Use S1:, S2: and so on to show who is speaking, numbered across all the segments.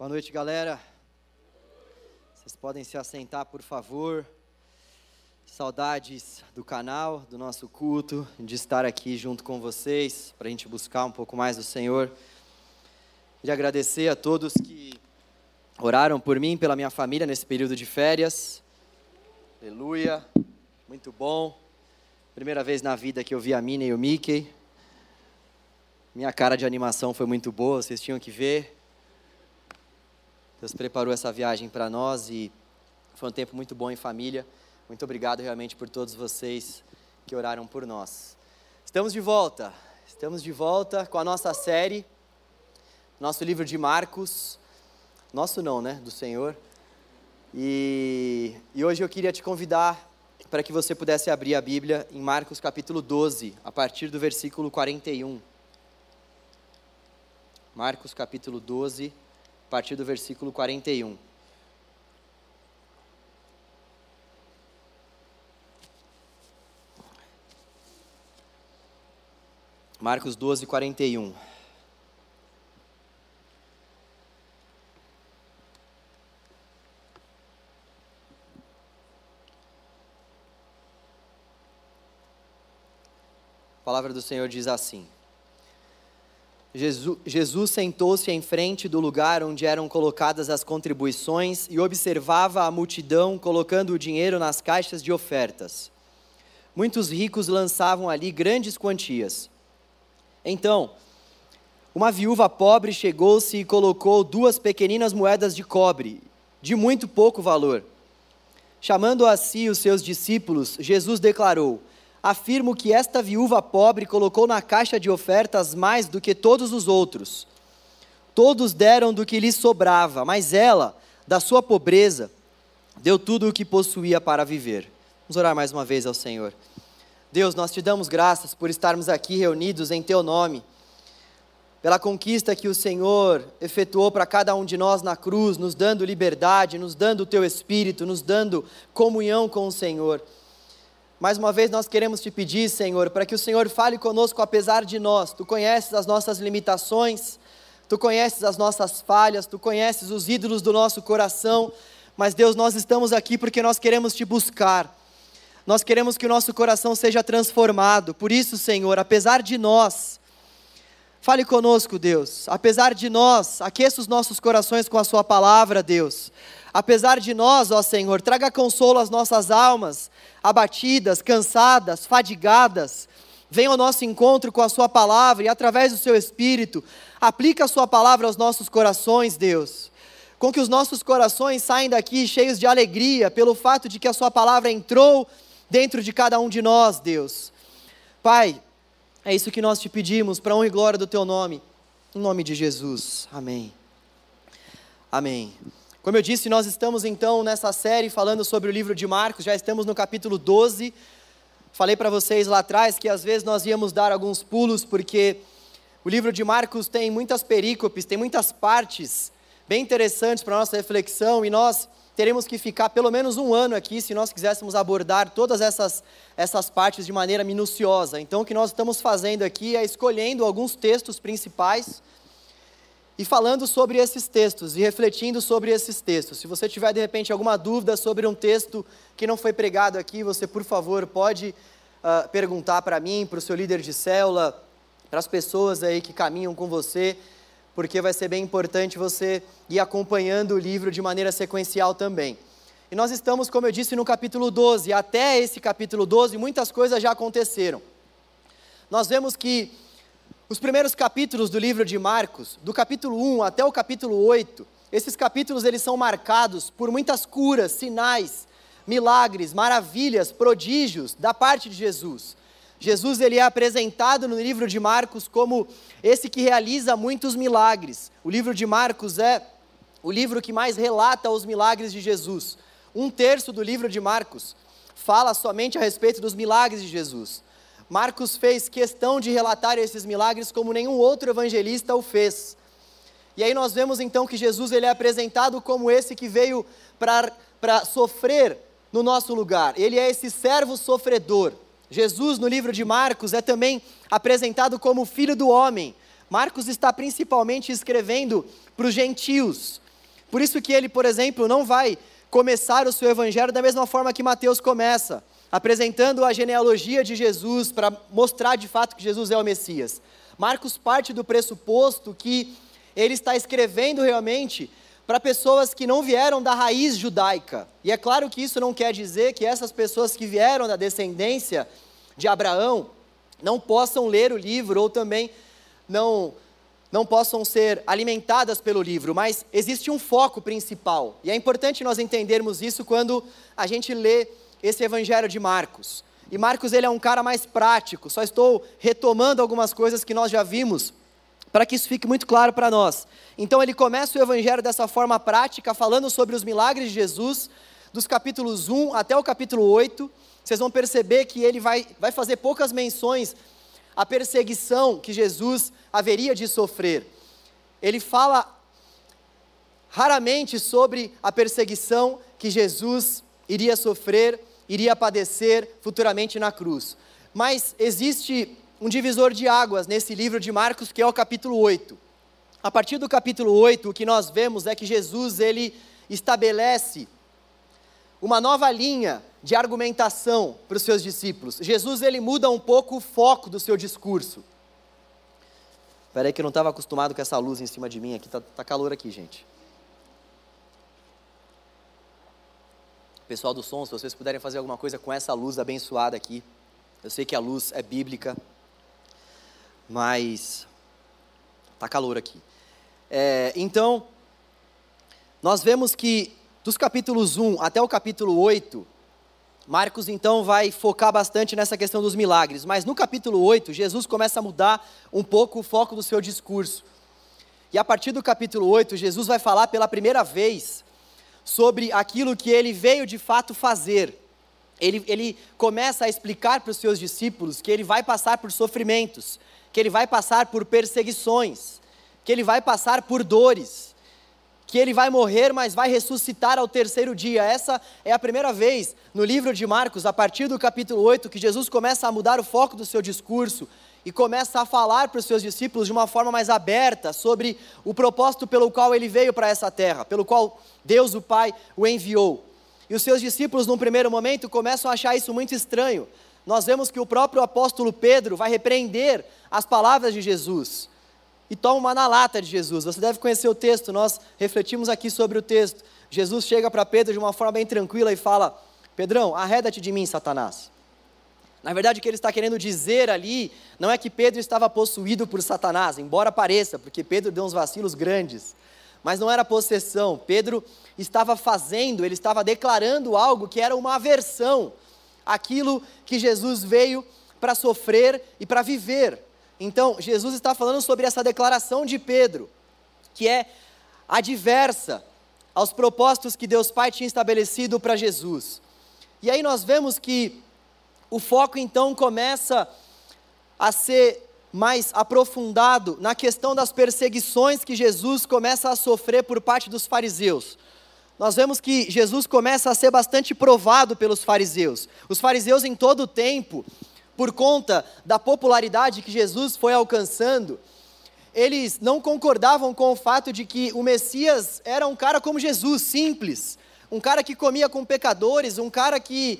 S1: Boa noite, galera. Vocês podem se assentar, por favor. Saudades do canal, do nosso culto, de estar aqui junto com vocês, para a gente buscar um pouco mais do Senhor. De agradecer a todos que oraram por mim, pela minha família nesse período de férias. Aleluia, muito bom. Primeira vez na vida que eu vi a Minnie e o Mickey. Minha cara de animação foi muito boa, vocês tinham que ver. Deus preparou essa viagem para nós e foi um tempo muito bom em família. Muito obrigado realmente por todos vocês que oraram por nós. Estamos de volta, estamos de volta com a nossa série, nosso livro de Marcos. Nosso não, né? Do Senhor. E, e hoje eu queria te convidar para que você pudesse abrir a Bíblia em Marcos capítulo 12, a partir do versículo 41. Marcos capítulo 12, a partir do versículo 41. Marcos 12, 41. A palavra do Senhor diz assim: Jesus, Jesus sentou-se em frente do lugar onde eram colocadas as contribuições e observava a multidão colocando o dinheiro nas caixas de ofertas. Muitos ricos lançavam ali grandes quantias. Então, uma viúva pobre chegou-se e colocou duas pequeninas moedas de cobre, de muito pouco valor. Chamando a si os seus discípulos, Jesus declarou: afirmo que esta viúva pobre colocou na caixa de ofertas mais do que todos os outros. Todos deram do que lhes sobrava, mas ela, da sua pobreza, deu tudo o que possuía para viver. Vamos orar mais uma vez ao Senhor. Deus, nós te damos graças por estarmos aqui reunidos em Teu nome, pela conquista que o Senhor efetuou para cada um de nós na cruz, nos dando liberdade, nos dando o Teu Espírito, nos dando comunhão com o Senhor. Mais uma vez nós queremos te pedir, Senhor, para que o Senhor fale conosco apesar de nós. Tu conheces as nossas limitações, tu conheces as nossas falhas, tu conheces os ídolos do nosso coração, mas Deus, nós estamos aqui porque nós queremos te buscar. Nós queremos que o nosso coração seja transformado. Por isso, Senhor, apesar de nós, fale conosco, Deus. Apesar de nós, aqueça os nossos corações com a sua palavra, Deus. Apesar de nós, ó Senhor, traga consolo às nossas almas abatidas, cansadas, fadigadas, venha ao nosso encontro com a Sua palavra e, através do Seu Espírito, aplica a Sua palavra aos nossos corações, Deus. Com que os nossos corações saiam daqui cheios de alegria pelo fato de que a Sua palavra entrou dentro de cada um de nós, Deus. Pai, é isso que nós te pedimos, para honra e glória do Teu nome, em nome de Jesus. Amém. Amém. Como eu disse, nós estamos então nessa série falando sobre o livro de Marcos, já estamos no capítulo 12. Falei para vocês lá atrás que às vezes nós íamos dar alguns pulos, porque o livro de Marcos tem muitas perícopes, tem muitas partes bem interessantes para a nossa reflexão, e nós teremos que ficar pelo menos um ano aqui se nós quiséssemos abordar todas essas, essas partes de maneira minuciosa. Então, o que nós estamos fazendo aqui é escolhendo alguns textos principais e falando sobre esses textos e refletindo sobre esses textos. Se você tiver de repente alguma dúvida sobre um texto que não foi pregado aqui, você por favor pode uh, perguntar para mim, para o seu líder de célula, para as pessoas aí que caminham com você, porque vai ser bem importante você ir acompanhando o livro de maneira sequencial também. E nós estamos, como eu disse, no capítulo 12. Até esse capítulo 12, muitas coisas já aconteceram. Nós vemos que os primeiros capítulos do livro de Marcos, do capítulo 1 até o capítulo 8, esses capítulos eles são marcados por muitas curas, sinais, milagres, maravilhas, prodígios da parte de Jesus. Jesus ele é apresentado no livro de Marcos como esse que realiza muitos milagres. O livro de Marcos é o livro que mais relata os milagres de Jesus. Um terço do livro de Marcos fala somente a respeito dos milagres de Jesus. Marcos fez questão de relatar esses milagres como nenhum outro evangelista o fez. E aí nós vemos então que Jesus ele é apresentado como esse que veio para sofrer no nosso lugar. Ele é esse servo sofredor. Jesus, no livro de Marcos, é também apresentado como filho do homem. Marcos está principalmente escrevendo para os gentios. Por isso que ele, por exemplo, não vai começar o seu evangelho da mesma forma que Mateus começa, apresentando a genealogia de Jesus para mostrar de fato que Jesus é o Messias. Marcos parte do pressuposto que ele está escrevendo realmente para pessoas que não vieram da raiz judaica. E é claro que isso não quer dizer que essas pessoas que vieram da descendência de Abraão não possam ler o livro ou também não não possam ser alimentadas pelo livro, mas existe um foco principal. E é importante nós entendermos isso quando a gente lê esse evangelho de Marcos. E Marcos ele é um cara mais prático. Só estou retomando algumas coisas que nós já vimos para que isso fique muito claro para nós. Então ele começa o evangelho dessa forma prática, falando sobre os milagres de Jesus, dos capítulos 1 até o capítulo 8. Vocês vão perceber que ele vai, vai fazer poucas menções a perseguição que Jesus haveria de sofrer. Ele fala raramente sobre a perseguição que Jesus iria sofrer, iria padecer futuramente na cruz. Mas existe um divisor de águas nesse livro de Marcos, que é o capítulo 8. A partir do capítulo 8, o que nós vemos é que Jesus ele estabelece uma nova linha de argumentação para os seus discípulos. Jesus ele muda um pouco o foco do seu discurso. Espera aí que eu não estava acostumado com essa luz em cima de mim aqui, tá, tá calor aqui, gente. Pessoal do som, se vocês puderem fazer alguma coisa com essa luz abençoada aqui. Eu sei que a luz é bíblica, mas tá calor aqui. É, então, nós vemos que dos capítulos 1 até o capítulo 8, Marcos então vai focar bastante nessa questão dos milagres, mas no capítulo 8, Jesus começa a mudar um pouco o foco do seu discurso. E a partir do capítulo 8, Jesus vai falar pela primeira vez sobre aquilo que ele veio de fato fazer. Ele, ele começa a explicar para os seus discípulos que ele vai passar por sofrimentos, que ele vai passar por perseguições, que ele vai passar por dores que ele vai morrer, mas vai ressuscitar ao terceiro dia. Essa é a primeira vez no livro de Marcos, a partir do capítulo 8, que Jesus começa a mudar o foco do seu discurso e começa a falar para os seus discípulos de uma forma mais aberta sobre o propósito pelo qual ele veio para essa terra, pelo qual Deus, o Pai, o enviou. E os seus discípulos, num primeiro momento, começam a achar isso muito estranho. Nós vemos que o próprio apóstolo Pedro vai repreender as palavras de Jesus e toma uma na lata de Jesus. Você deve conhecer o texto, nós refletimos aqui sobre o texto. Jesus chega para Pedro de uma forma bem tranquila e fala: Pedrão, arreda-te de mim, Satanás. Na verdade, o que ele está querendo dizer ali não é que Pedro estava possuído por Satanás, embora pareça, porque Pedro deu uns vacilos grandes, mas não era possessão. Pedro estava fazendo, ele estava declarando algo que era uma aversão àquilo que Jesus veio para sofrer e para viver. Então, Jesus está falando sobre essa declaração de Pedro, que é adversa aos propósitos que Deus Pai tinha estabelecido para Jesus. E aí nós vemos que o foco então começa a ser mais aprofundado na questão das perseguições que Jesus começa a sofrer por parte dos fariseus. Nós vemos que Jesus começa a ser bastante provado pelos fariseus. Os fariseus em todo o tempo, por conta da popularidade que Jesus foi alcançando, eles não concordavam com o fato de que o Messias era um cara como Jesus, simples, um cara que comia com pecadores, um cara que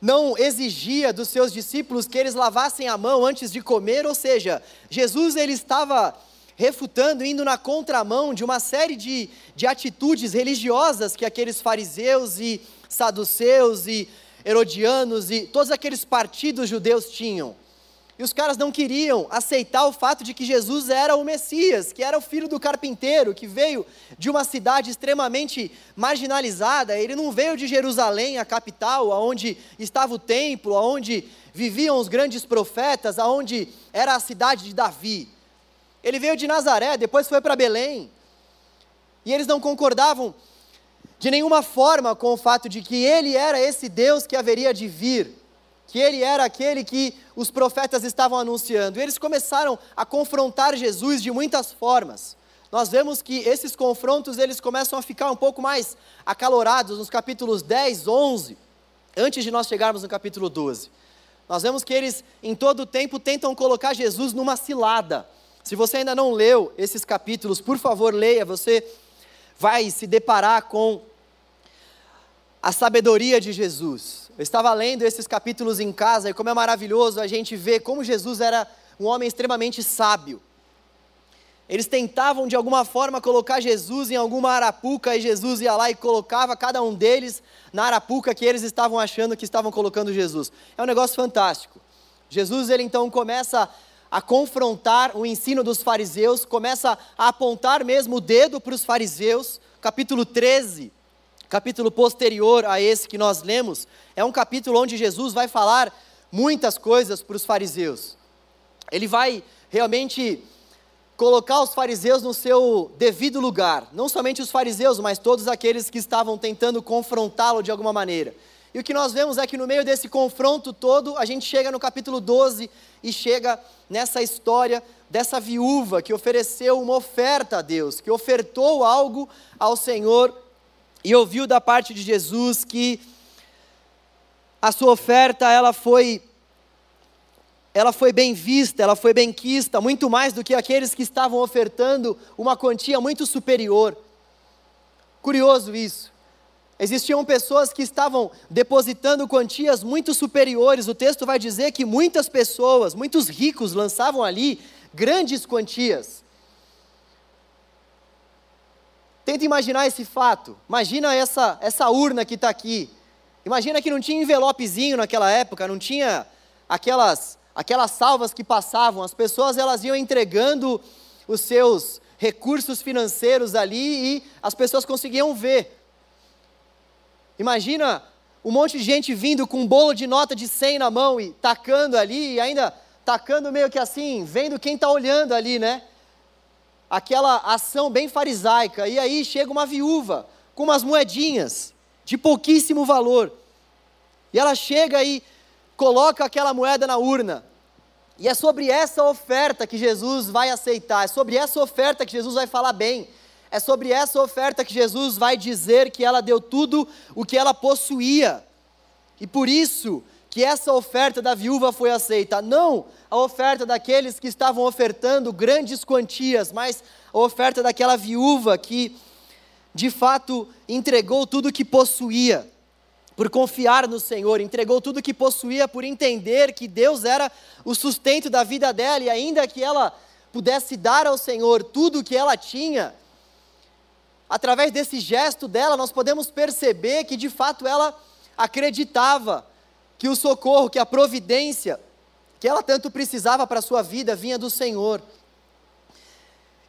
S1: não exigia dos seus discípulos que eles lavassem a mão antes de comer, ou seja, Jesus ele estava refutando, indo na contramão de uma série de, de atitudes religiosas que aqueles fariseus e saduceus e herodianos e todos aqueles partidos judeus tinham. E os caras não queriam aceitar o fato de que Jesus era o Messias, que era o filho do carpinteiro, que veio de uma cidade extremamente marginalizada. Ele não veio de Jerusalém, a capital, aonde estava o templo, aonde viviam os grandes profetas, aonde era a cidade de Davi. Ele veio de Nazaré, depois foi para Belém. E eles não concordavam de nenhuma forma com o fato de que ele era esse Deus que haveria de vir, que ele era aquele que os profetas estavam anunciando. E eles começaram a confrontar Jesus de muitas formas. Nós vemos que esses confrontos eles começam a ficar um pouco mais acalorados nos capítulos 10, 11, antes de nós chegarmos no capítulo 12. Nós vemos que eles em todo o tempo tentam colocar Jesus numa cilada. Se você ainda não leu esses capítulos, por favor, leia, você vai se deparar com a sabedoria de Jesus. Eu estava lendo esses capítulos em casa e como é maravilhoso a gente ver como Jesus era um homem extremamente sábio. Eles tentavam de alguma forma colocar Jesus em alguma arapuca e Jesus ia lá e colocava cada um deles na arapuca que eles estavam achando que estavam colocando Jesus. É um negócio fantástico. Jesus ele então começa a confrontar o ensino dos fariseus, começa a apontar mesmo o dedo para os fariseus. Capítulo 13, capítulo posterior a esse que nós lemos, é um capítulo onde Jesus vai falar muitas coisas para os fariseus. Ele vai realmente colocar os fariseus no seu devido lugar. Não somente os fariseus, mas todos aqueles que estavam tentando confrontá-lo de alguma maneira. E o que nós vemos é que no meio desse confronto todo, a gente chega no capítulo 12 e chega nessa história dessa viúva que ofereceu uma oferta a Deus, que ofertou algo ao Senhor e ouviu da parte de Jesus que a sua oferta ela foi ela foi bem vista, ela foi bem quista, muito mais do que aqueles que estavam ofertando uma quantia muito superior. Curioso isso. Existiam pessoas que estavam depositando quantias muito superiores. O texto vai dizer que muitas pessoas, muitos ricos, lançavam ali grandes quantias. Tenta imaginar esse fato. Imagina essa, essa urna que está aqui. Imagina que não tinha envelopezinho naquela época, não tinha aquelas aquelas salvas que passavam, as pessoas elas iam entregando os seus recursos financeiros ali e as pessoas conseguiam ver. Imagina um monte de gente vindo com um bolo de nota de 100 na mão e tacando ali, e ainda tacando meio que assim, vendo quem está olhando ali, né? Aquela ação bem farisaica. E aí chega uma viúva com umas moedinhas de pouquíssimo valor. E ela chega e coloca aquela moeda na urna. E é sobre essa oferta que Jesus vai aceitar, é sobre essa oferta que Jesus vai falar bem, é sobre essa oferta que Jesus vai dizer que ela deu tudo o que ela possuía. E por isso que essa oferta da viúva foi aceita, não a oferta daqueles que estavam ofertando grandes quantias, mas a oferta daquela viúva que de fato entregou tudo o que possuía por confiar no Senhor, entregou tudo que possuía por entender que Deus era o sustento da vida dela e ainda que ela pudesse dar ao Senhor tudo o que ela tinha, através desse gesto dela nós podemos perceber que de fato ela acreditava que o socorro, que a providência que ela tanto precisava para a sua vida vinha do Senhor.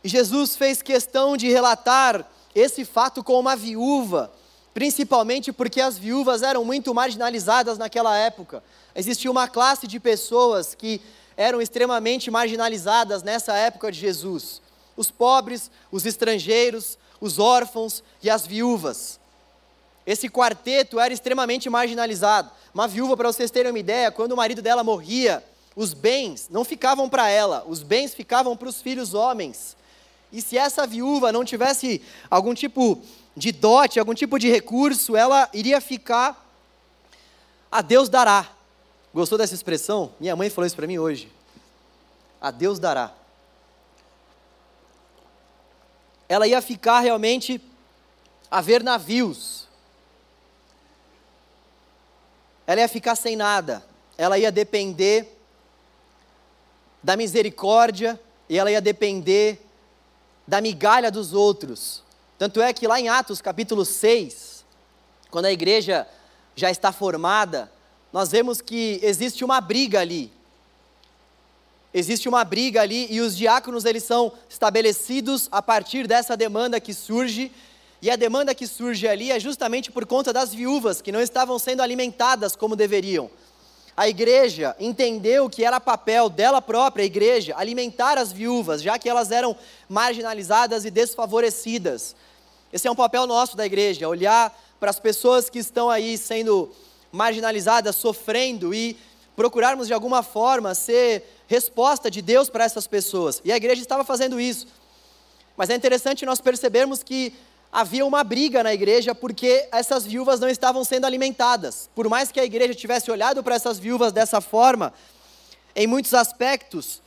S1: E Jesus fez questão de relatar esse fato com uma viúva principalmente porque as viúvas eram muito marginalizadas naquela época. Existia uma classe de pessoas que eram extremamente marginalizadas nessa época de Jesus: os pobres, os estrangeiros, os órfãos e as viúvas. Esse quarteto era extremamente marginalizado. Uma viúva, para vocês terem uma ideia, quando o marido dela morria, os bens não ficavam para ela, os bens ficavam para os filhos homens. E se essa viúva não tivesse algum tipo de dote, algum tipo de recurso, ela iria ficar a Deus dará. Gostou dessa expressão? Minha mãe falou isso para mim hoje. A Deus dará. Ela ia ficar realmente a ver navios. Ela ia ficar sem nada. Ela ia depender da misericórdia e ela ia depender da migalha dos outros. Tanto é que lá em Atos capítulo 6, quando a igreja já está formada, nós vemos que existe uma briga ali. Existe uma briga ali e os diáconos eles são estabelecidos a partir dessa demanda que surge. E a demanda que surge ali é justamente por conta das viúvas que não estavam sendo alimentadas como deveriam. A igreja entendeu que era papel dela própria, a igreja, alimentar as viúvas, já que elas eram marginalizadas e desfavorecidas. Esse é um papel nosso da igreja, olhar para as pessoas que estão aí sendo marginalizadas, sofrendo e procurarmos de alguma forma ser resposta de Deus para essas pessoas. E a igreja estava fazendo isso. Mas é interessante nós percebermos que havia uma briga na igreja porque essas viúvas não estavam sendo alimentadas. Por mais que a igreja tivesse olhado para essas viúvas dessa forma, em muitos aspectos,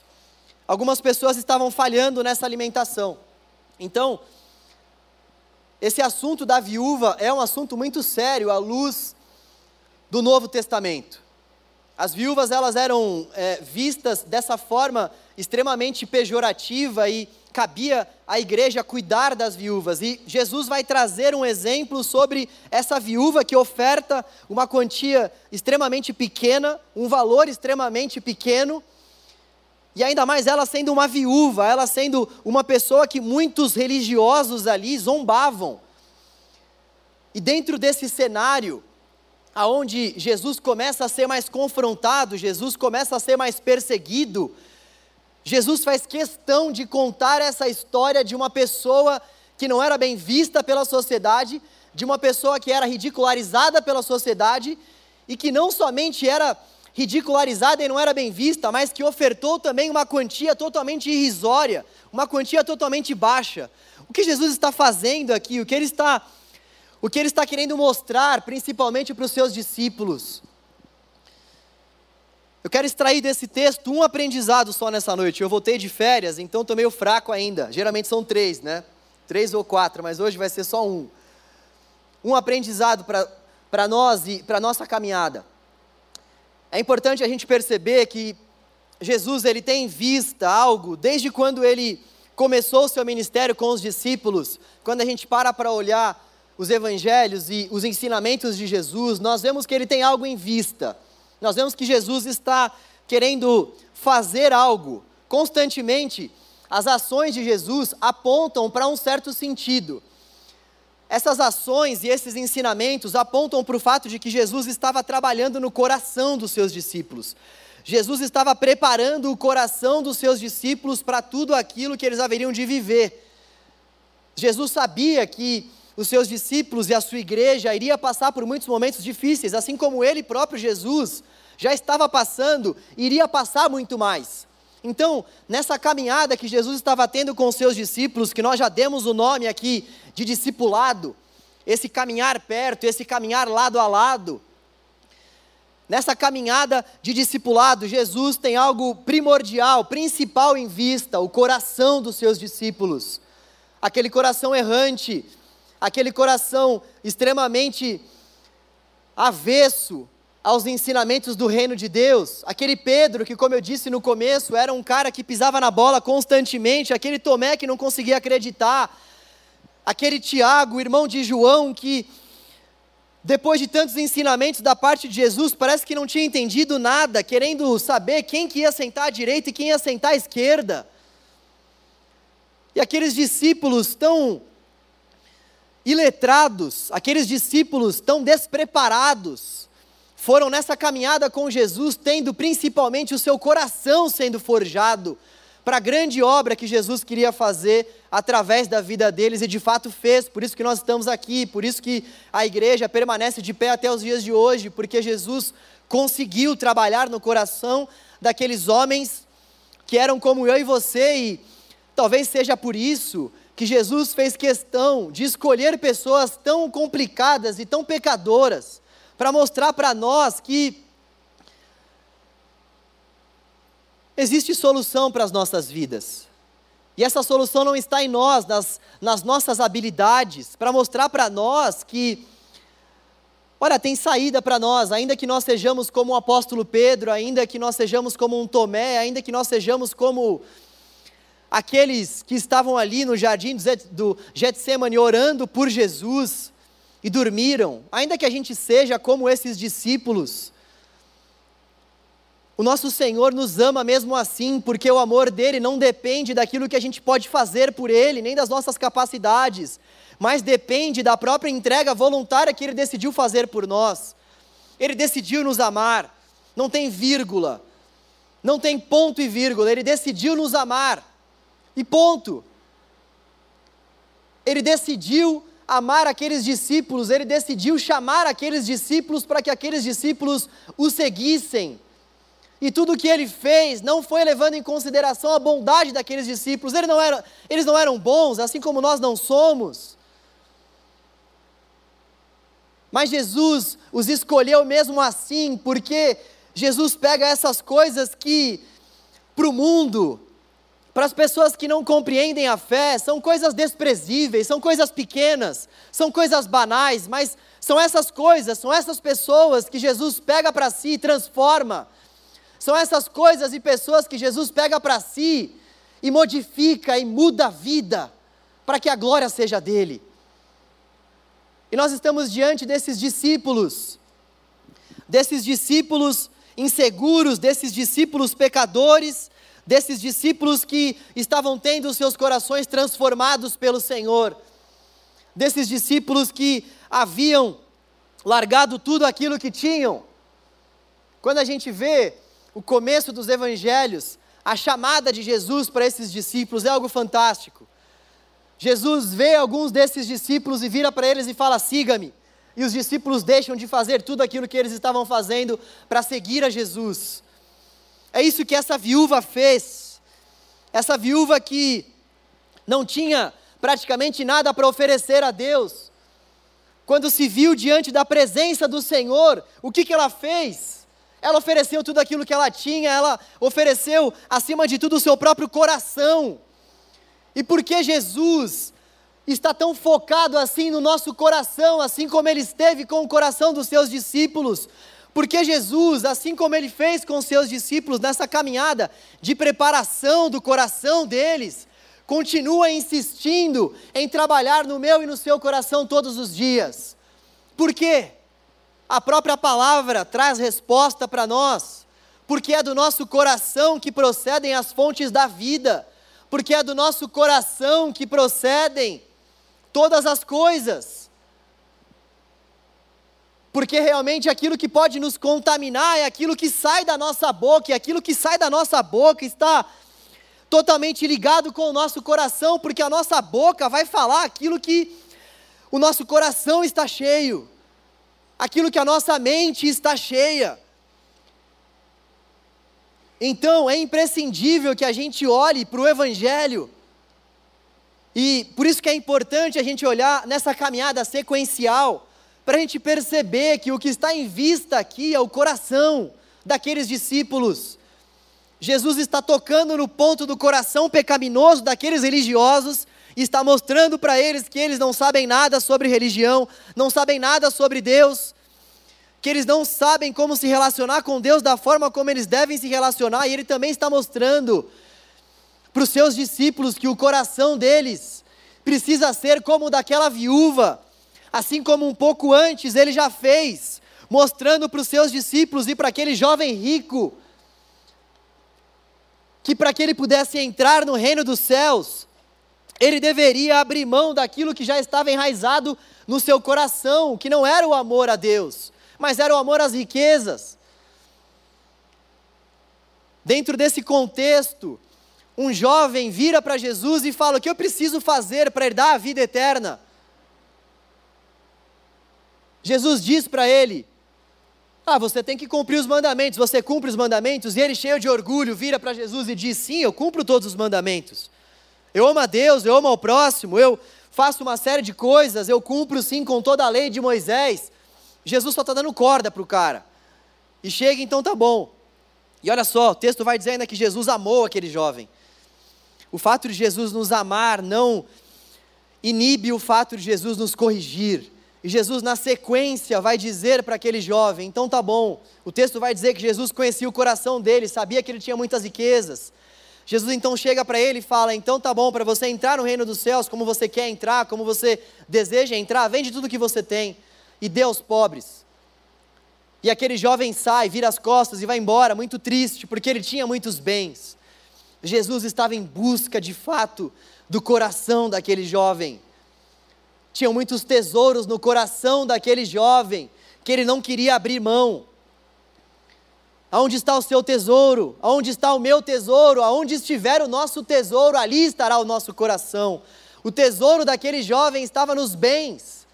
S1: algumas pessoas estavam falhando nessa alimentação. Então, esse assunto da viúva é um assunto muito sério à luz do Novo Testamento. As viúvas elas eram é, vistas dessa forma extremamente pejorativa e cabia à igreja cuidar das viúvas. E Jesus vai trazer um exemplo sobre essa viúva que oferta uma quantia extremamente pequena, um valor extremamente pequeno, e ainda mais ela sendo uma viúva, ela sendo uma pessoa que muitos religiosos ali zombavam. E dentro desse cenário, aonde Jesus começa a ser mais confrontado, Jesus começa a ser mais perseguido, Jesus faz questão de contar essa história de uma pessoa que não era bem vista pela sociedade, de uma pessoa que era ridicularizada pela sociedade e que não somente era ridicularizada e não era bem vista, mas que ofertou também uma quantia totalmente irrisória, uma quantia totalmente baixa. O que Jesus está fazendo aqui, o que ele está o que ele está querendo mostrar, principalmente para os seus discípulos, eu quero extrair desse texto um aprendizado só nessa noite. Eu voltei de férias, então estou meio fraco ainda. Geralmente são três, né? Três ou quatro, mas hoje vai ser só um. Um aprendizado para nós e para a nossa caminhada. É importante a gente perceber que Jesus ele tem em vista algo desde quando ele começou o seu ministério com os discípulos. Quando a gente para para olhar os evangelhos e os ensinamentos de Jesus, nós vemos que ele tem algo em vista nós vemos que Jesus está querendo fazer algo. Constantemente, as ações de Jesus apontam para um certo sentido. Essas ações e esses ensinamentos apontam para o fato de que Jesus estava trabalhando no coração dos seus discípulos. Jesus estava preparando o coração dos seus discípulos para tudo aquilo que eles haveriam de viver. Jesus sabia que os seus discípulos e a sua igreja iria passar por muitos momentos difíceis, assim como ele próprio Jesus já estava passando, iria passar muito mais. Então, nessa caminhada que Jesus estava tendo com os seus discípulos, que nós já demos o nome aqui de discipulado, esse caminhar perto, esse caminhar lado a lado, nessa caminhada de discipulado, Jesus tem algo primordial, principal em vista: o coração dos seus discípulos. Aquele coração errante, aquele coração extremamente avesso aos ensinamentos do reino de Deus. Aquele Pedro, que, como eu disse no começo, era um cara que pisava na bola constantemente, aquele Tomé que não conseguia acreditar, aquele Tiago, irmão de João, que, depois de tantos ensinamentos da parte de Jesus, parece que não tinha entendido nada, querendo saber quem que ia sentar à direita e quem ia sentar à esquerda. E aqueles discípulos tão iletrados, aqueles discípulos tão despreparados, foram nessa caminhada com Jesus, tendo principalmente o seu coração sendo forjado para a grande obra que Jesus queria fazer através da vida deles e de fato fez. Por isso que nós estamos aqui, por isso que a igreja permanece de pé até os dias de hoje, porque Jesus conseguiu trabalhar no coração daqueles homens que eram como eu e você e talvez seja por isso que Jesus fez questão de escolher pessoas tão complicadas e tão pecadoras para mostrar para nós que existe solução para as nossas vidas. E essa solução não está em nós, nas, nas nossas habilidades, para mostrar para nós que, olha, tem saída para nós, ainda que nós sejamos como o apóstolo Pedro, ainda que nós sejamos como um Tomé, ainda que nós sejamos como aqueles que estavam ali no jardim do Getsemane orando por Jesus, e dormiram, ainda que a gente seja como esses discípulos, o nosso Senhor nos ama mesmo assim, porque o amor dele não depende daquilo que a gente pode fazer por ele, nem das nossas capacidades, mas depende da própria entrega voluntária que ele decidiu fazer por nós. Ele decidiu nos amar, não tem vírgula, não tem ponto e vírgula, ele decidiu nos amar, e ponto. Ele decidiu amar aqueles discípulos, ele decidiu chamar aqueles discípulos para que aqueles discípulos o seguissem. E tudo o que ele fez não foi levando em consideração a bondade daqueles discípulos. Não, eles não eram bons, assim como nós não somos. Mas Jesus os escolheu mesmo assim, porque Jesus pega essas coisas que para o mundo para as pessoas que não compreendem a fé, são coisas desprezíveis, são coisas pequenas, são coisas banais, mas são essas coisas, são essas pessoas que Jesus pega para si e transforma. São essas coisas e pessoas que Jesus pega para si e modifica e muda a vida, para que a glória seja dele. E nós estamos diante desses discípulos, desses discípulos inseguros, desses discípulos pecadores, desses discípulos que estavam tendo seus corações transformados pelo Senhor, desses discípulos que haviam largado tudo aquilo que tinham. Quando a gente vê o começo dos evangelhos, a chamada de Jesus para esses discípulos é algo fantástico. Jesus vê alguns desses discípulos e vira para eles e fala: siga-me. E os discípulos deixam de fazer tudo aquilo que eles estavam fazendo para seguir a Jesus. É isso que essa viúva fez. Essa viúva que não tinha praticamente nada para oferecer a Deus. Quando se viu diante da presença do Senhor, o que, que ela fez? Ela ofereceu tudo aquilo que ela tinha, ela ofereceu, acima de tudo, o seu próprio coração. E por que Jesus está tão focado assim no nosso coração, assim como ele esteve com o coração dos seus discípulos? Porque Jesus, assim como ele fez com seus discípulos nessa caminhada de preparação do coração deles, continua insistindo em trabalhar no meu e no seu coração todos os dias. Por quê? A própria palavra traz resposta para nós, porque é do nosso coração que procedem as fontes da vida, porque é do nosso coração que procedem todas as coisas. Porque realmente aquilo que pode nos contaminar é aquilo que sai da nossa boca, e aquilo que sai da nossa boca está totalmente ligado com o nosso coração, porque a nossa boca vai falar aquilo que o nosso coração está cheio aquilo que a nossa mente está cheia. Então é imprescindível que a gente olhe para o Evangelho, e por isso que é importante a gente olhar nessa caminhada sequencial, para a gente perceber que o que está em vista aqui é o coração daqueles discípulos. Jesus está tocando no ponto do coração pecaminoso daqueles religiosos e está mostrando para eles que eles não sabem nada sobre religião, não sabem nada sobre Deus, que eles não sabem como se relacionar com Deus da forma como eles devem se relacionar, e ele também está mostrando para os seus discípulos que o coração deles precisa ser como o daquela viúva, assim como um pouco antes ele já fez, mostrando para os seus discípulos e para aquele jovem rico, que para que ele pudesse entrar no reino dos céus, ele deveria abrir mão daquilo que já estava enraizado no seu coração, que não era o amor a Deus, mas era o amor às riquezas. Dentro desse contexto, um jovem vira para Jesus e fala: O que eu preciso fazer para herdar a vida eterna? Jesus diz para ele: Ah, você tem que cumprir os mandamentos. Você cumpre os mandamentos? E ele, cheio de orgulho, vira para Jesus e diz: Sim, eu cumpro todos os mandamentos. Eu amo a Deus, eu amo ao próximo, eu faço uma série de coisas, eu cumpro sim com toda a lei de Moisés. Jesus só está dando corda para o cara. E chega, então tá bom. E olha só, o texto vai dizer ainda que Jesus amou aquele jovem. O fato de Jesus nos amar não inibe o fato de Jesus nos corrigir. E Jesus, na sequência, vai dizer para aquele jovem: então tá bom. O texto vai dizer que Jesus conhecia o coração dele, sabia que ele tinha muitas riquezas, Jesus então chega para ele e fala: então tá bom, para você entrar no reino dos céus, como você quer entrar, como você deseja entrar, vende tudo que você tem e dê aos pobres. E aquele jovem sai, vira as costas e vai embora, muito triste, porque ele tinha muitos bens. Jesus estava em busca de fato do coração daquele jovem. Tinham muitos tesouros no coração daquele jovem que ele não queria abrir mão. Aonde está o seu tesouro? Aonde está o meu tesouro? Aonde estiver o nosso tesouro, ali estará o nosso coração. O tesouro daquele jovem estava nos bens.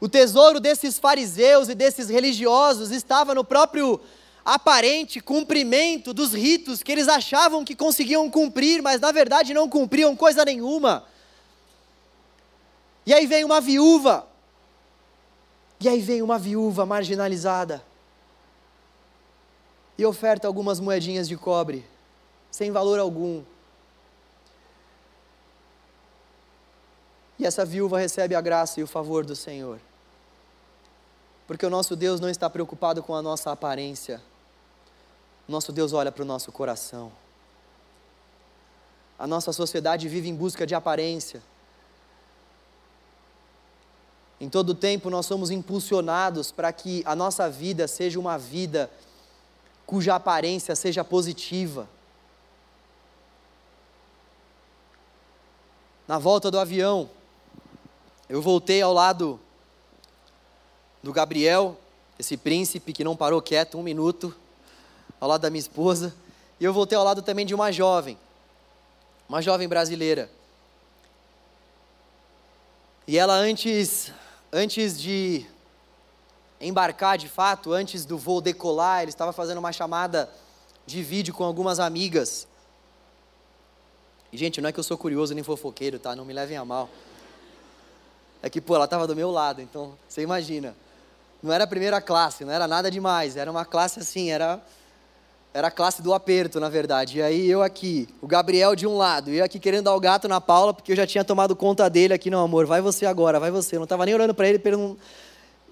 S1: O tesouro desses fariseus e desses religiosos estava no próprio aparente cumprimento dos ritos que eles achavam que conseguiam cumprir, mas na verdade não cumpriam coisa nenhuma. E aí vem uma viúva e aí vem uma viúva marginalizada e oferta algumas moedinhas de cobre. sem valor algum. E essa viúva recebe a graça e o favor do Senhor. Porque o nosso Deus não está preocupado com a nossa aparência. Nosso Deus olha para o nosso coração. A nossa sociedade vive em busca de aparência. Em todo tempo nós somos impulsionados para que a nossa vida seja uma vida cuja aparência seja positiva. Na volta do avião, eu voltei ao lado do Gabriel, esse príncipe que não parou quieto um minuto, ao lado da minha esposa, e eu voltei ao lado também de uma jovem, uma jovem brasileira. E ela antes, antes de embarcar de fato, antes do voo decolar, ele estava fazendo uma chamada de vídeo com algumas amigas. E, gente, não é que eu sou curioso nem fofoqueiro, tá? Não me levem a mal. É que, pô, ela estava do meu lado, então, você imagina. Não era primeira classe, não era nada demais. Era uma classe assim, era era a classe do aperto, na verdade. E aí eu aqui, o Gabriel de um lado, e eu aqui querendo dar o gato na Paula, porque eu já tinha tomado conta dele aqui, não, amor, vai você agora, vai você. Eu não estava nem olhando para ele.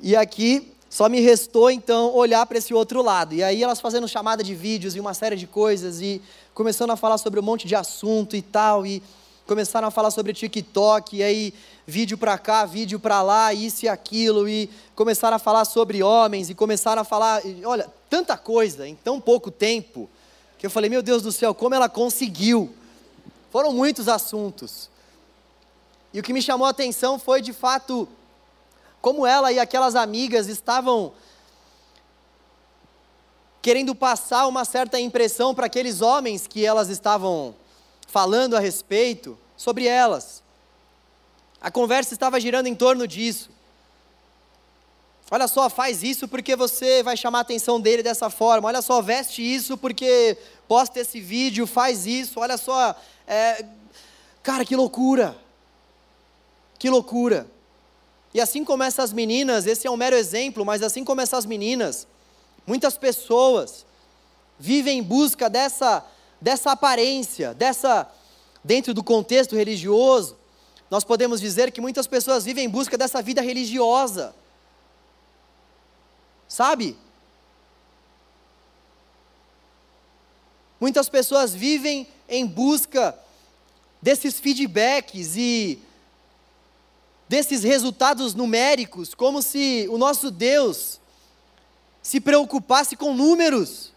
S1: E aqui só me restou então olhar para esse outro lado. E aí elas fazendo chamada de vídeos e uma série de coisas e começando a falar sobre um monte de assunto e tal e começaram a falar sobre TikTok e aí vídeo para cá, vídeo para lá, isso e aquilo e começaram a falar sobre homens e começaram a falar, olha, tanta coisa em tão pouco tempo que eu falei, meu Deus do céu, como ela conseguiu? Foram muitos assuntos. E o que me chamou a atenção foi de fato como ela e aquelas amigas estavam querendo passar uma certa impressão para aqueles homens que elas estavam falando a respeito sobre elas. A conversa estava girando em torno disso. Olha só, faz isso porque você vai chamar a atenção dele dessa forma. Olha só, veste isso porque posta esse vídeo, faz isso. Olha só, é... cara, que loucura! Que loucura! E assim como essas meninas, esse é um mero exemplo, mas assim como essas meninas, Muitas pessoas vivem em busca dessa, dessa aparência, dessa, dentro do contexto religioso, nós podemos dizer que muitas pessoas vivem em busca dessa vida religiosa. Sabe? Muitas pessoas vivem em busca desses feedbacks e desses resultados numéricos, como se o nosso Deus se preocupasse com números,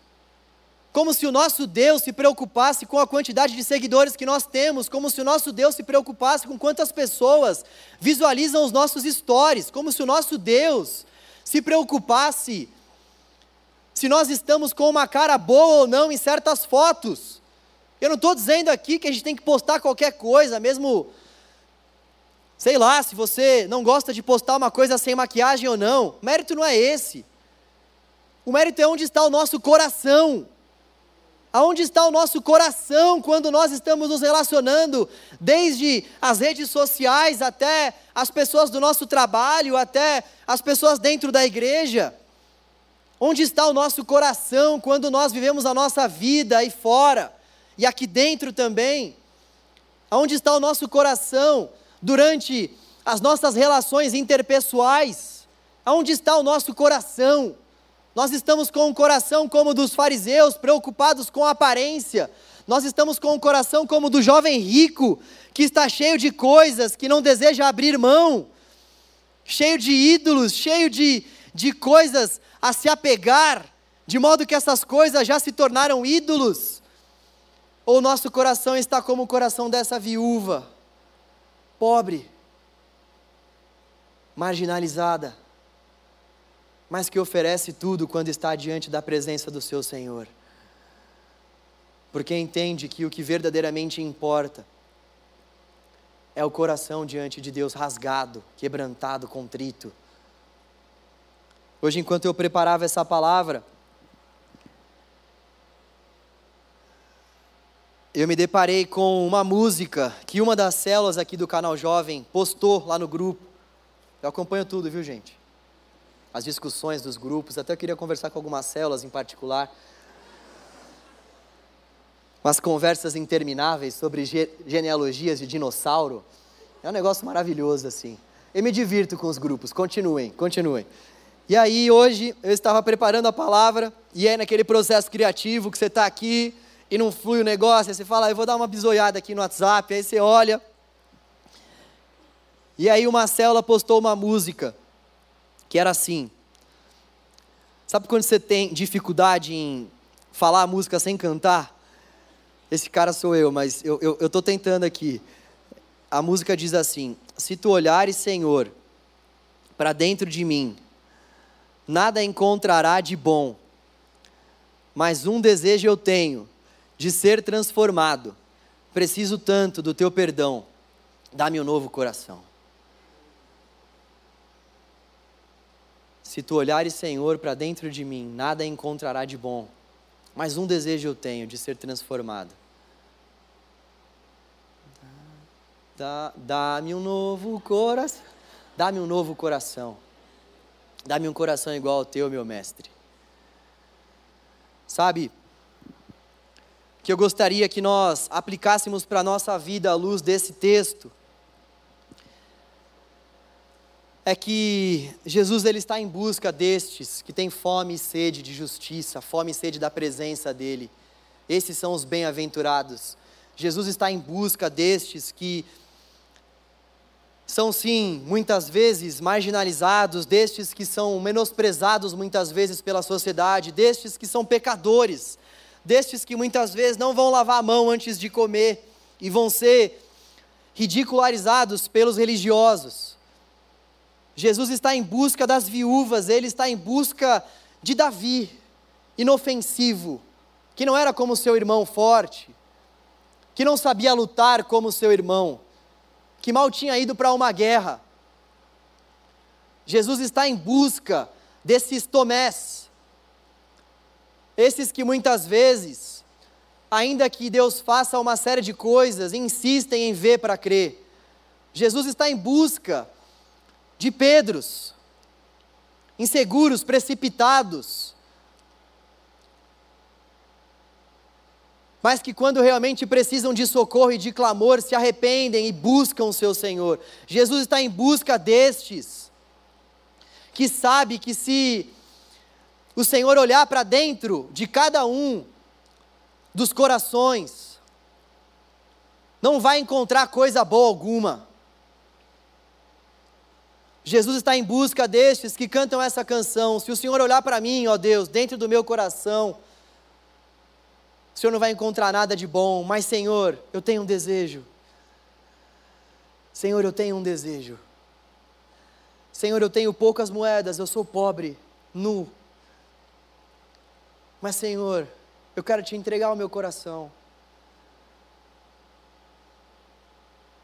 S1: como se o nosso Deus se preocupasse com a quantidade de seguidores que nós temos, como se o nosso Deus se preocupasse com quantas pessoas visualizam os nossos stories, como se o nosso Deus se preocupasse se nós estamos com uma cara boa ou não em certas fotos. Eu não estou dizendo aqui que a gente tem que postar qualquer coisa, mesmo, sei lá, se você não gosta de postar uma coisa sem maquiagem ou não, o mérito não é esse. O mérito é onde está o nosso coração. Aonde está o nosso coração quando nós estamos nos relacionando, desde as redes sociais até as pessoas do nosso trabalho, até as pessoas dentro da igreja? Onde está o nosso coração quando nós vivemos a nossa vida aí fora e aqui dentro também? Aonde está o nosso coração durante as nossas relações interpessoais? Aonde está o nosso coração? Nós estamos com um coração como o dos fariseus, preocupados com a aparência. Nós estamos com um coração como o do jovem rico, que está cheio de coisas, que não deseja abrir mão, cheio de ídolos, cheio de, de coisas a se apegar, de modo que essas coisas já se tornaram ídolos. Ou nosso coração está como o coração dessa viúva, pobre, marginalizada mas que oferece tudo quando está diante da presença do seu Senhor. Porque entende que o que verdadeiramente importa é o coração diante de Deus rasgado, quebrantado, contrito. Hoje, enquanto eu preparava essa palavra, eu me deparei com uma música que uma das células aqui do canal Jovem postou lá no grupo. Eu acompanho tudo, viu, gente? As discussões dos grupos, até eu queria conversar com algumas células em particular. umas conversas intermináveis sobre genealogias de dinossauro. É um negócio maravilhoso assim. Eu me divirto com os grupos. Continuem, continuem. E aí hoje eu estava preparando a palavra e é naquele processo criativo que você está aqui e não flui o negócio, aí você fala, ah, eu vou dar uma bisoiada aqui no WhatsApp, aí você olha. E aí uma célula postou uma música que era assim. Sabe quando você tem dificuldade em falar a música sem cantar? Esse cara sou eu, mas eu estou tentando aqui. A música diz assim: Se tu olhares, Senhor, para dentro de mim, nada encontrará de bom, mas um desejo eu tenho, de ser transformado. Preciso tanto do teu perdão, dá-me um novo coração. Se tu olhares, Senhor, para dentro de mim, nada encontrará de bom, mas um desejo eu tenho, de ser transformado. Dá-me um novo coração. Dá-me um novo coração. Dá-me um coração igual ao teu, meu mestre. Sabe, que eu gostaria que nós aplicássemos para a nossa vida à luz desse texto, é que Jesus ele está em busca destes que têm fome e sede de justiça, fome e sede da presença dele. Esses são os bem-aventurados. Jesus está em busca destes que são sim, muitas vezes marginalizados, destes que são menosprezados muitas vezes pela sociedade, destes que são pecadores, destes que muitas vezes não vão lavar a mão antes de comer e vão ser ridicularizados pelos religiosos. Jesus está em busca das viúvas, ele está em busca de Davi, inofensivo, que não era como seu irmão forte, que não sabia lutar como seu irmão, que mal tinha ido para uma guerra. Jesus está em busca desses tomés, esses que muitas vezes, ainda que Deus faça uma série de coisas, insistem em ver para crer. Jesus está em busca de Pedros, inseguros, precipitados, mas que quando realmente precisam de socorro e de clamor, se arrependem e buscam o seu Senhor. Jesus está em busca destes, que sabe que se o Senhor olhar para dentro de cada um dos corações, não vai encontrar coisa boa alguma. Jesus está em busca destes que cantam essa canção. Se o Senhor olhar para mim, ó Deus, dentro do meu coração, o Senhor não vai encontrar nada de bom, mas Senhor, eu tenho um desejo. Senhor, eu tenho um desejo. Senhor, eu tenho poucas moedas, eu sou pobre, nu. Mas Senhor, eu quero te entregar o meu coração.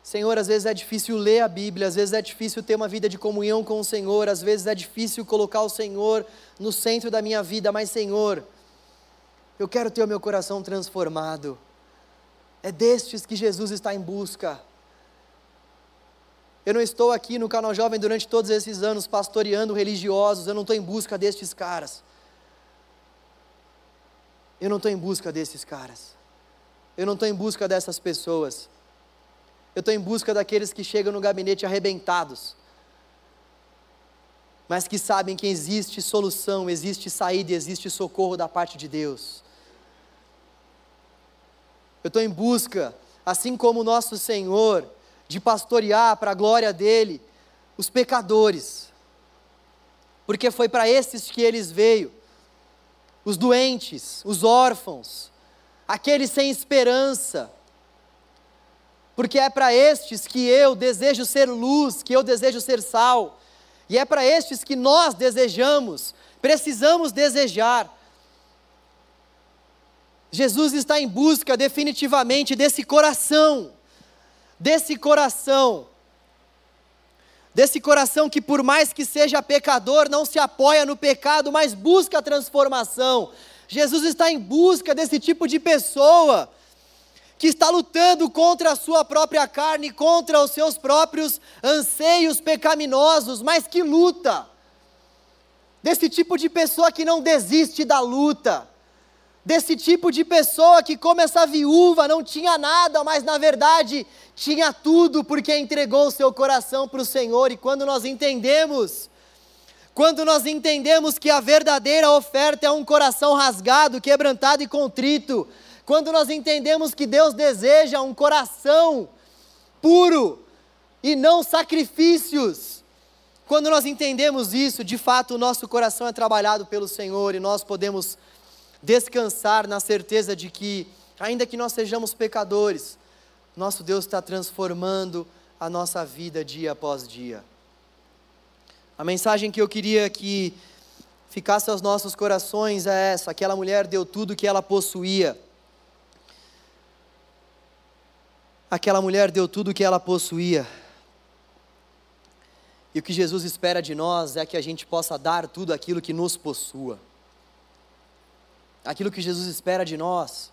S1: Senhor, às vezes é difícil ler a Bíblia, às vezes é difícil ter uma vida de comunhão com o Senhor, às vezes é difícil colocar o Senhor no centro da minha vida, mas Senhor, eu quero ter o meu coração transformado. É destes que Jesus está em busca. Eu não estou aqui no canal Jovem durante todos esses anos pastoreando religiosos, eu não estou em busca destes caras. Eu não estou em busca desses caras. Eu não estou em busca dessas pessoas. Eu estou em busca daqueles que chegam no gabinete arrebentados, mas que sabem que existe solução, existe saída, existe socorro da parte de Deus. Eu estou em busca, assim como o nosso Senhor, de pastorear para a glória dele os pecadores, porque foi para esses que eles veio, os doentes, os órfãos, aqueles sem esperança, porque é para estes que eu desejo ser luz, que eu desejo ser sal, e é para estes que nós desejamos, precisamos desejar. Jesus está em busca definitivamente desse coração, desse coração, desse coração que, por mais que seja pecador, não se apoia no pecado, mas busca a transformação. Jesus está em busca desse tipo de pessoa que está lutando contra a sua própria carne, contra os seus próprios anseios pecaminosos, mas que luta. Desse tipo de pessoa que não desiste da luta desse tipo de pessoa que, como essa viúva, não tinha nada, mas na verdade tinha tudo, porque entregou o seu coração para o Senhor. E quando nós entendemos, quando nós entendemos que a verdadeira oferta é um coração rasgado, quebrantado e contrito, quando nós entendemos que Deus deseja um coração puro e não sacrifícios, quando nós entendemos isso, de fato o nosso coração é trabalhado pelo Senhor e nós podemos descansar na certeza de que, ainda que nós sejamos pecadores, nosso Deus está transformando a nossa vida dia após dia. A mensagem que eu queria que ficasse aos nossos corações é essa: aquela mulher deu tudo que ela possuía. Aquela mulher deu tudo que ela possuía. E o que Jesus espera de nós é que a gente possa dar tudo aquilo que nos possua aquilo que Jesus espera de nós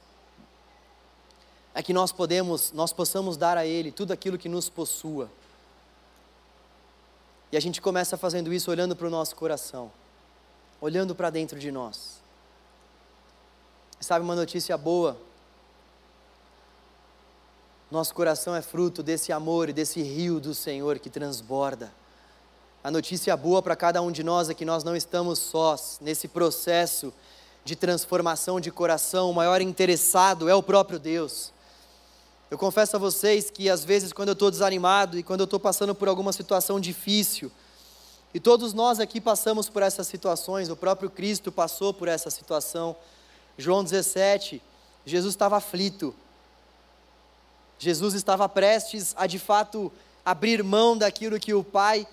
S1: é que nós podemos, nós possamos dar a Ele tudo aquilo que nos possua. E a gente começa fazendo isso olhando para o nosso coração, olhando para dentro de nós. Sabe uma notícia boa? Nosso coração é fruto desse amor e desse rio do Senhor que transborda. A notícia boa para cada um de nós é que nós não estamos sós nesse processo de transformação de coração, o maior interessado é o próprio Deus. Eu confesso a vocês que às vezes, quando eu estou desanimado e quando eu estou passando por alguma situação difícil, e todos nós aqui passamos por essas situações, o próprio Cristo passou por essa situação. João 17, Jesus estava aflito. Jesus estava prestes a de fato abrir mão daquilo que o Pai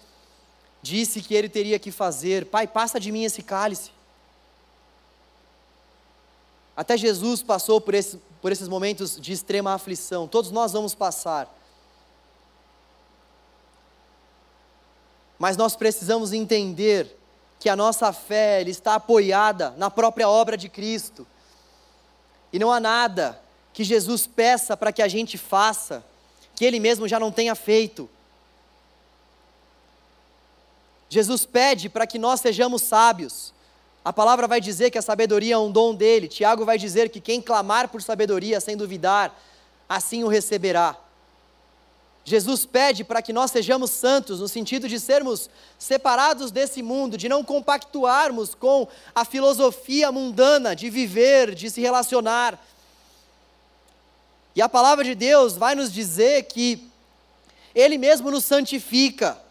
S1: disse que ele teria que fazer. Pai, passa de mim esse cálice. Até Jesus passou por, esse, por esses momentos de extrema aflição, todos nós vamos passar. Mas nós precisamos entender que a nossa fé está apoiada na própria obra de Cristo. E não há nada que Jesus peça para que a gente faça, que Ele mesmo já não tenha feito. Jesus pede para que nós sejamos sábios. A palavra vai dizer que a sabedoria é um dom dele. Tiago vai dizer que quem clamar por sabedoria sem duvidar, assim o receberá. Jesus pede para que nós sejamos santos, no sentido de sermos separados desse mundo, de não compactuarmos com a filosofia mundana de viver, de se relacionar. E a palavra de Deus vai nos dizer que Ele mesmo nos santifica.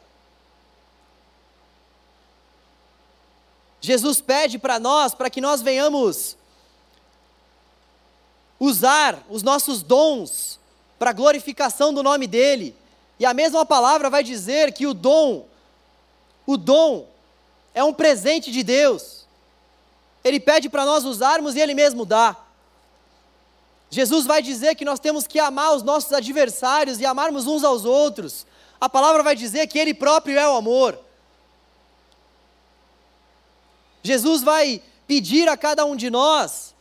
S1: Jesus pede para nós, para que nós venhamos usar os nossos dons para a glorificação do nome dEle. E a mesma palavra vai dizer que o dom, o dom é um presente de Deus. Ele pede para nós usarmos e Ele mesmo dá. Jesus vai dizer que nós temos que amar os nossos adversários e amarmos uns aos outros. A palavra vai dizer que Ele próprio é o amor. Jesus vai pedir a cada um de nós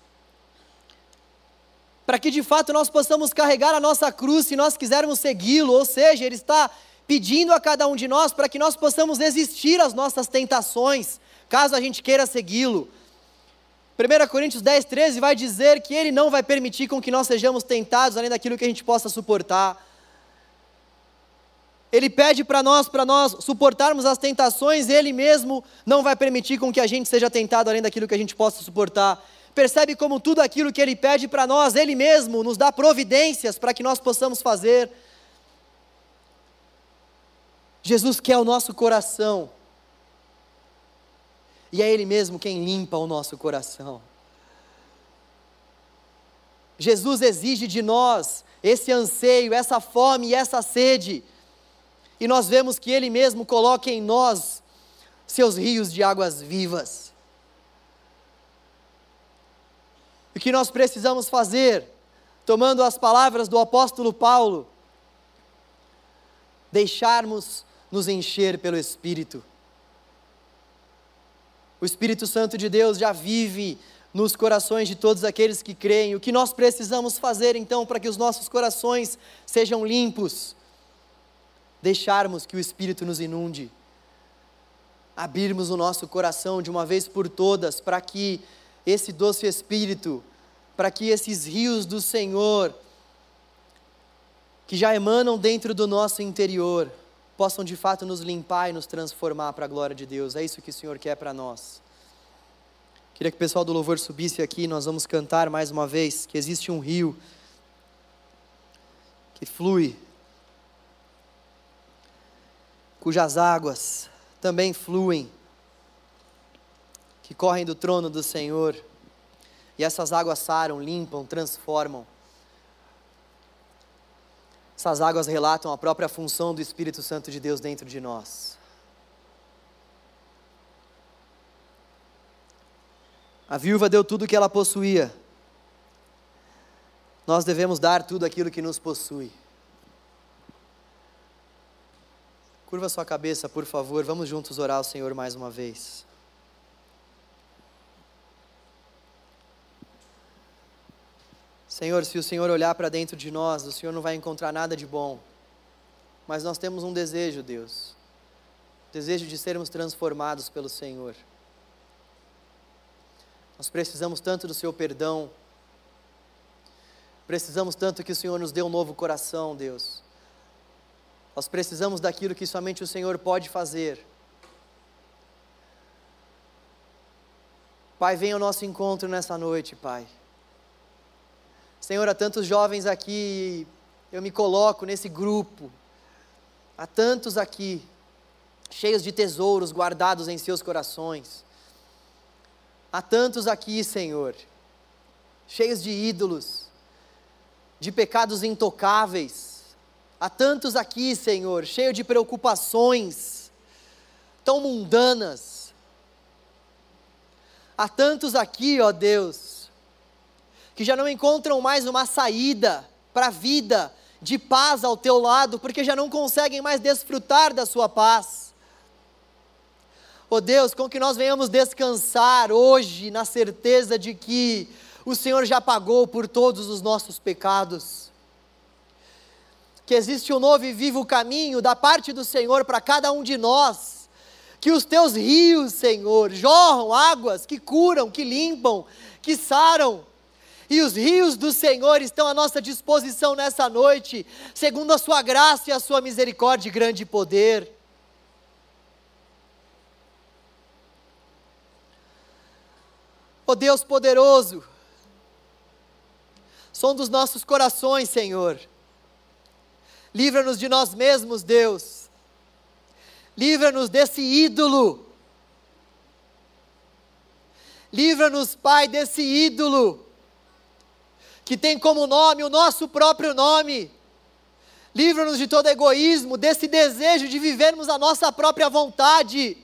S1: para que de fato nós possamos carregar a nossa cruz se nós quisermos segui-lo, ou seja, Ele está pedindo a cada um de nós para que nós possamos resistir às nossas tentações, caso a gente queira segui-lo. 1 Coríntios 10, 13 vai dizer que Ele não vai permitir com que nós sejamos tentados além daquilo que a gente possa suportar. Ele pede para nós, para nós suportarmos as tentações, Ele mesmo não vai permitir com que a gente seja tentado além daquilo que a gente possa suportar. Percebe como tudo aquilo que Ele pede para nós, Ele mesmo nos dá providências para que nós possamos fazer. Jesus quer o nosso coração. E é Ele mesmo quem limpa o nosso coração. Jesus exige de nós esse anseio, essa fome e essa sede e nós vemos que Ele mesmo coloca em nós seus rios de águas vivas. O que nós precisamos fazer, tomando as palavras do apóstolo Paulo, deixarmos nos encher pelo Espírito. O Espírito Santo de Deus já vive nos corações de todos aqueles que creem. O que nós precisamos fazer então para que os nossos corações sejam limpos? deixarmos que o Espírito nos inunde, abrirmos o nosso coração de uma vez por todas, para que esse doce Espírito para que esses rios do Senhor, que já emanam dentro do nosso interior, possam de fato nos limpar e nos transformar para a glória de Deus. É isso que o Senhor quer para nós. Queria que o pessoal do louvor subisse aqui, nós vamos cantar mais uma vez que existe um rio que flui, cujas águas também fluem, que correm do trono do Senhor, e essas águas saram, limpam, transformam. Essas águas relatam a própria função do Espírito Santo de Deus dentro de nós. A viúva deu tudo o que ela possuía. Nós devemos dar tudo aquilo que nos possui. Curva sua cabeça, por favor. Vamos juntos orar ao Senhor mais uma vez. Senhor, se o Senhor olhar para dentro de nós, o Senhor não vai encontrar nada de bom. Mas nós temos um desejo, Deus. Desejo de sermos transformados pelo Senhor. Nós precisamos tanto do Seu perdão. Precisamos tanto que o Senhor nos dê um novo coração, Deus. Nós precisamos daquilo que somente o Senhor pode fazer. Pai, venha ao nosso encontro nessa noite, Pai. Senhor, há tantos jovens aqui, eu me coloco nesse grupo. Há tantos aqui, cheios de tesouros guardados em seus corações. Há tantos aqui, Senhor, cheios de ídolos, de pecados intocáveis. Há tantos aqui, Senhor, cheios de preocupações tão mundanas. Há tantos aqui, ó Deus, que já não encontram mais uma saída para a vida de paz ao teu lado, porque já não conseguem mais desfrutar da sua paz. Oh Deus, com que nós venhamos descansar hoje na certeza de que o Senhor já pagou por todos os nossos pecados. Que existe um novo e vivo caminho da parte do Senhor para cada um de nós. Que os teus rios, Senhor, jorram águas que curam, que limpam, que saram e os rios do Senhor estão à nossa disposição nessa noite, segundo a sua graça e a sua misericórdia e grande poder. Ó oh Deus poderoso, som dos nossos corações, Senhor. Livra-nos de nós mesmos, Deus. Livra-nos desse ídolo. Livra-nos, Pai, desse ídolo que tem como nome o nosso próprio nome. Livra-nos de todo egoísmo, desse desejo de vivermos a nossa própria vontade.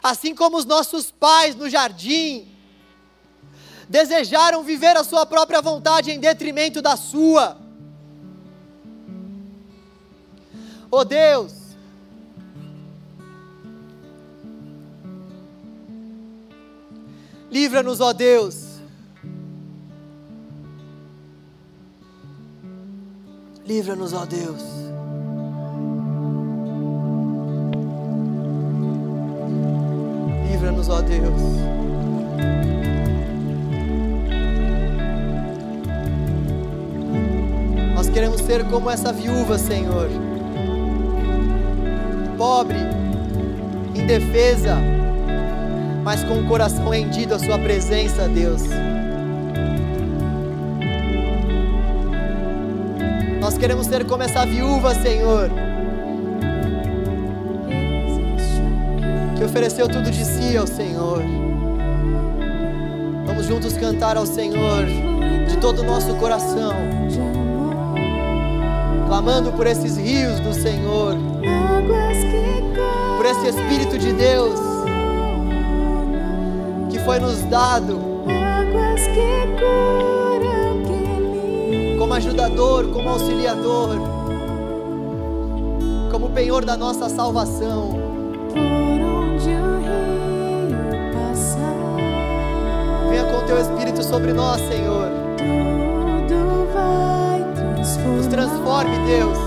S1: Assim como os nossos pais no jardim desejaram viver a sua própria vontade em detrimento da sua. Oh Deus, livra-nos, ó oh Deus, Livra-nos, ó Deus. Livra-nos, ó Deus. Nós queremos ser como essa viúva, Senhor. Pobre, indefesa, mas com o coração rendido à Sua presença, Deus. Nós queremos ser como essa viúva, Senhor, que ofereceu tudo de si ao Senhor. Vamos juntos cantar ao Senhor de todo o nosso coração, clamando por esses rios do Senhor, por esse Espírito de Deus que foi nos dado. Águas que como ajudador, como auxiliador, como penhor da nossa salvação. Por onde o rio passar, venha com teu Espírito sobre nós, Senhor. Tudo vai transformar. Nos transforme, Deus.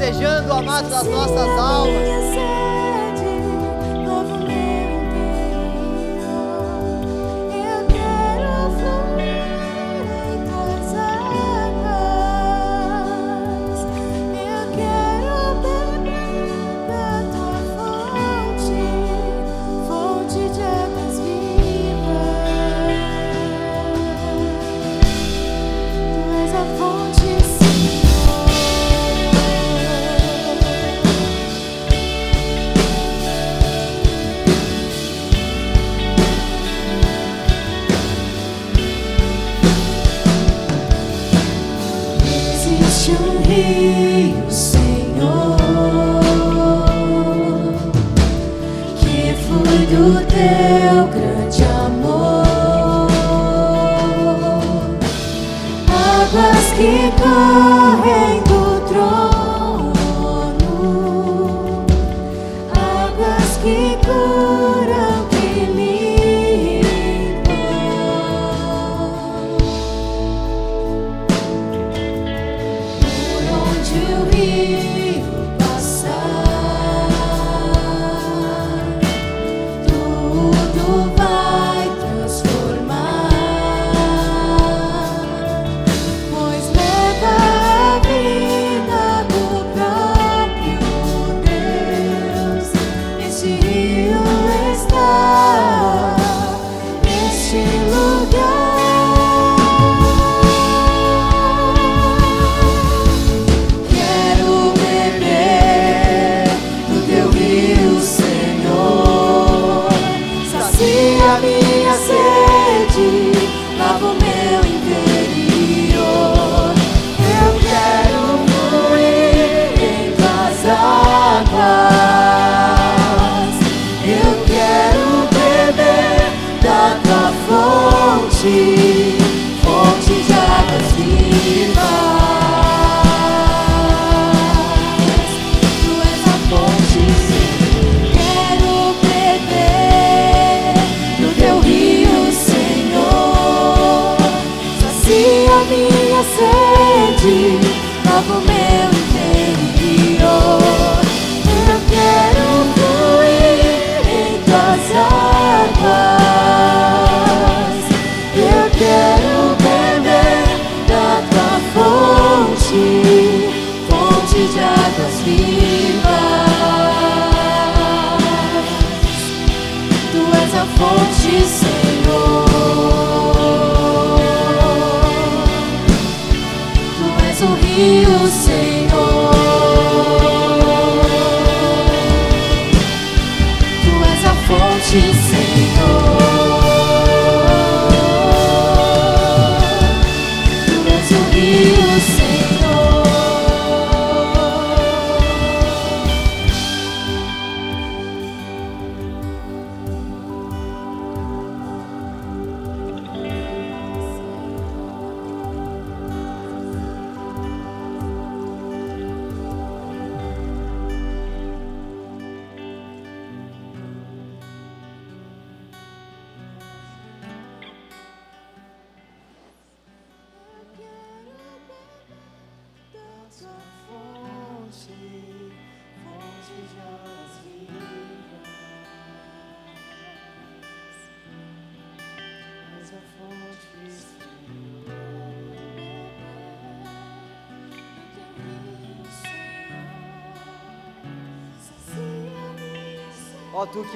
S2: Desejando, amado das nossas almas.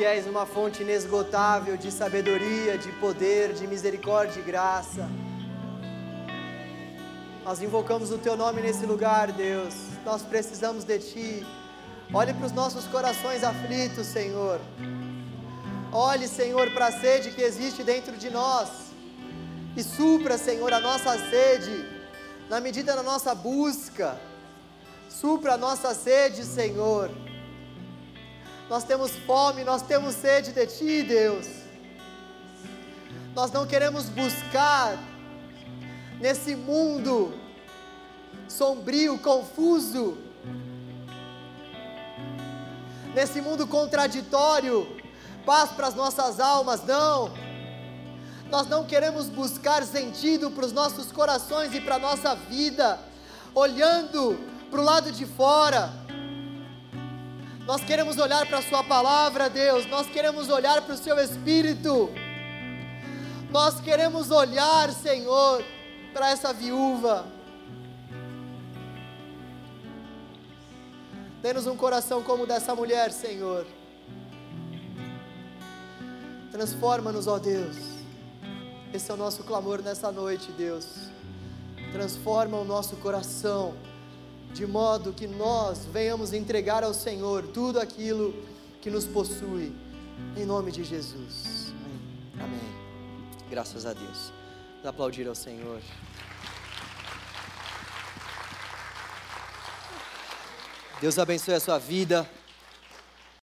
S1: És
S2: uma fonte inesgotável de sabedoria, de poder, de misericórdia e graça. Nós invocamos o teu nome nesse lugar, Deus. Nós precisamos de ti. Olhe para os nossos corações aflitos, Senhor. Olhe, Senhor, para a sede que existe dentro de nós. E supra, Senhor, a nossa sede na medida da nossa busca. Supra a nossa sede, Senhor. Nós temos fome, nós temos sede de Ti, Deus. Nós não queremos buscar nesse mundo sombrio, confuso, nesse mundo contraditório, paz para as nossas almas, não.
S1: Nós não queremos buscar sentido para os nossos corações e para a nossa vida, olhando para o lado de fora. Nós queremos olhar para a Sua palavra, Deus. Nós queremos olhar para o Seu Espírito. Nós queremos olhar, Senhor, para essa viúva. Dê-nos um coração como dessa mulher, Senhor. Transforma-nos, ó Deus. Esse é o nosso clamor nessa noite, Deus. Transforma o nosso coração, de modo que nós venhamos entregar ao Senhor tudo aquilo que nos possui, em nome de Jesus. Amém. Amém. Graças a Deus. Vamos aplaudir ao Senhor. Deus abençoe a sua vida.